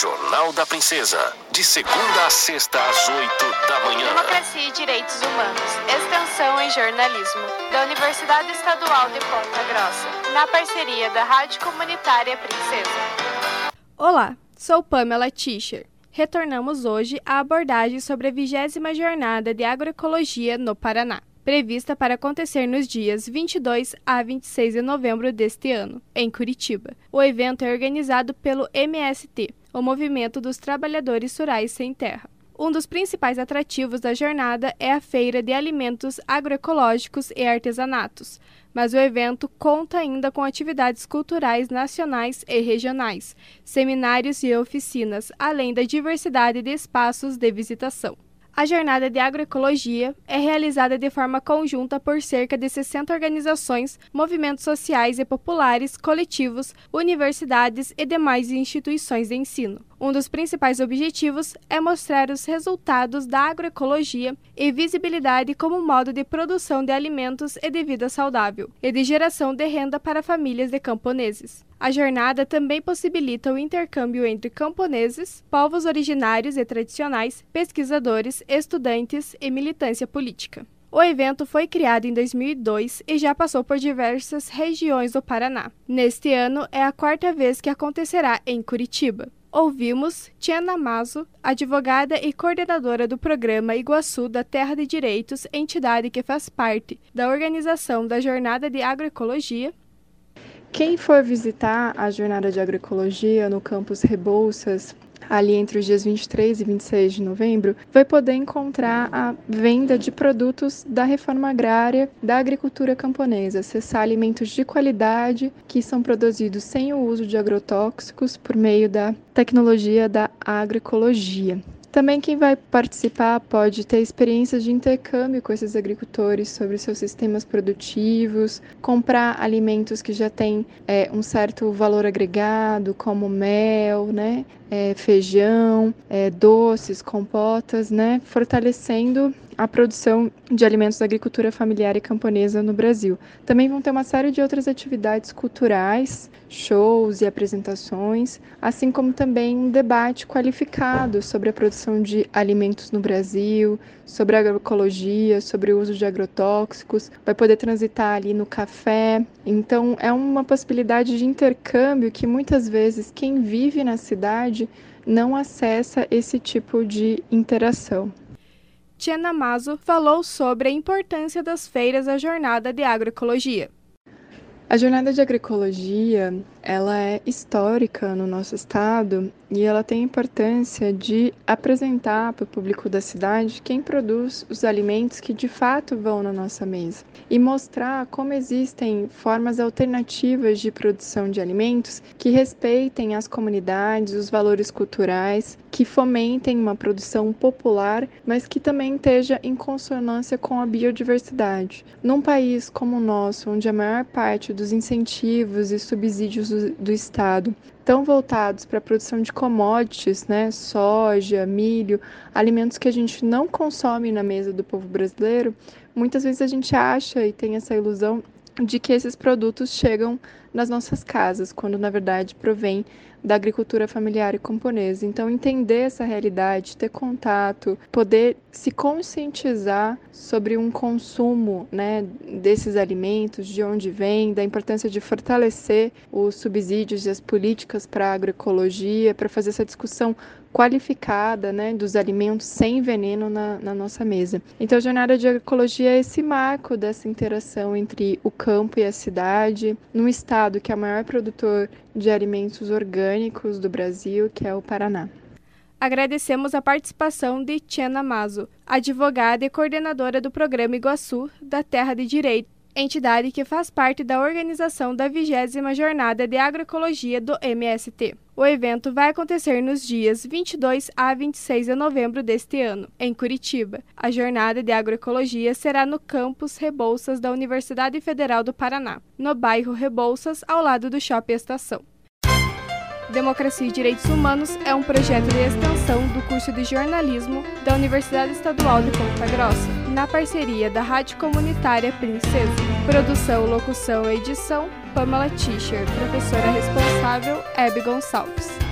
Jornal da Princesa. De segunda a sexta, às oito da manhã. Democracia e Direitos Humanos. Extensão em Jornalismo. Da Universidade Estadual de Ponta Grossa. Na parceria da Rádio Comunitária Princesa. Olá, sou Pamela Tischer. Retornamos hoje à abordagem sobre a vigésima jornada de agroecologia no Paraná prevista para acontecer nos dias 22 a 26 de novembro deste ano, em Curitiba. O evento é organizado pelo MST, o Movimento dos Trabalhadores Rurais Sem Terra. Um dos principais atrativos da jornada é a feira de alimentos agroecológicos e artesanatos, mas o evento conta ainda com atividades culturais nacionais e regionais, seminários e oficinas, além da diversidade de espaços de visitação. A jornada de agroecologia é realizada de forma conjunta por cerca de 60 organizações, movimentos sociais e populares, coletivos, universidades e demais instituições de ensino. Um dos principais objetivos é mostrar os resultados da agroecologia e visibilidade como modo de produção de alimentos e de vida saudável, e de geração de renda para famílias de camponeses. A jornada também possibilita o intercâmbio entre camponeses, povos originários e tradicionais, pesquisadores, estudantes e militância política. O evento foi criado em 2002 e já passou por diversas regiões do Paraná. Neste ano é a quarta vez que acontecerá em Curitiba. Ouvimos Tiana Mazo, advogada e coordenadora do programa Iguaçu da Terra de Direitos, entidade que faz parte da organização da Jornada de Agroecologia. Quem for visitar a Jornada de Agroecologia no campus Rebouças, ali entre os dias 23 e 26 de novembro, vai poder encontrar a venda de produtos da reforma agrária da agricultura camponesa, acessar alimentos de qualidade que são produzidos sem o uso de agrotóxicos por meio da tecnologia da agroecologia. Também quem vai participar pode ter experiências de intercâmbio com esses agricultores sobre seus sistemas produtivos, comprar alimentos que já têm é, um certo valor agregado, como mel, né, é, feijão, é, doces, compotas, né, fortalecendo a produção de alimentos da agricultura familiar e camponesa no Brasil. Também vão ter uma série de outras atividades culturais, shows e apresentações, assim como também um debate qualificado sobre a produção de alimentos no Brasil, sobre agroecologia, sobre o uso de agrotóxicos, vai poder transitar ali no café. Então, é uma possibilidade de intercâmbio que muitas vezes quem vive na cidade não acessa esse tipo de interação. Tia Namazo falou sobre a importância das feiras da jornada de agroecologia. A jornada de agroecologia, ela é histórica no nosso estado e ela tem a importância de apresentar para o público da cidade quem produz os alimentos que de fato vão na nossa mesa e mostrar como existem formas alternativas de produção de alimentos que respeitem as comunidades, os valores culturais, que fomentem uma produção popular, mas que também esteja em consonância com a biodiversidade. Num país como o nosso, onde a maior parte dos incentivos e subsídios do, do Estado estão voltados para a produção de commodities, né, soja, milho, alimentos que a gente não consome na mesa do povo brasileiro, muitas vezes a gente acha e tem essa ilusão de que esses produtos chegam nas nossas casas, quando na verdade provém da agricultura familiar e camponesa. Então, entender essa realidade, ter contato, poder se conscientizar sobre um consumo né, desses alimentos, de onde vem, da importância de fortalecer os subsídios e as políticas para a agroecologia, para fazer essa discussão qualificada né, dos alimentos sem veneno na, na, nossa mesa. Então, a jornada de agroecologia é esse marco dessa interação entre o campo e a cidade, num estado que é o maior produtor de alimentos orgânicos do Brasil, que é o Paraná. Agradecemos a participação de Tiana Mazo, advogada e coordenadora do programa Iguaçu da Terra de Direito entidade que faz parte da organização da 20 Jornada de Agroecologia do MST. O evento vai acontecer nos dias 22 a 26 de novembro deste ano, em Curitiba. A jornada de agroecologia será no campus Rebouças da Universidade Federal do Paraná, no bairro Rebouças, ao lado do Shopping Estação. Democracia e Direitos Humanos é um projeto de extensão do curso de jornalismo da Universidade Estadual de Ponta Grossa, na parceria da Rádio Comunitária Princesa. Produção, locução e edição: Pamela Tischer, professora responsável: Hebe Gonçalves.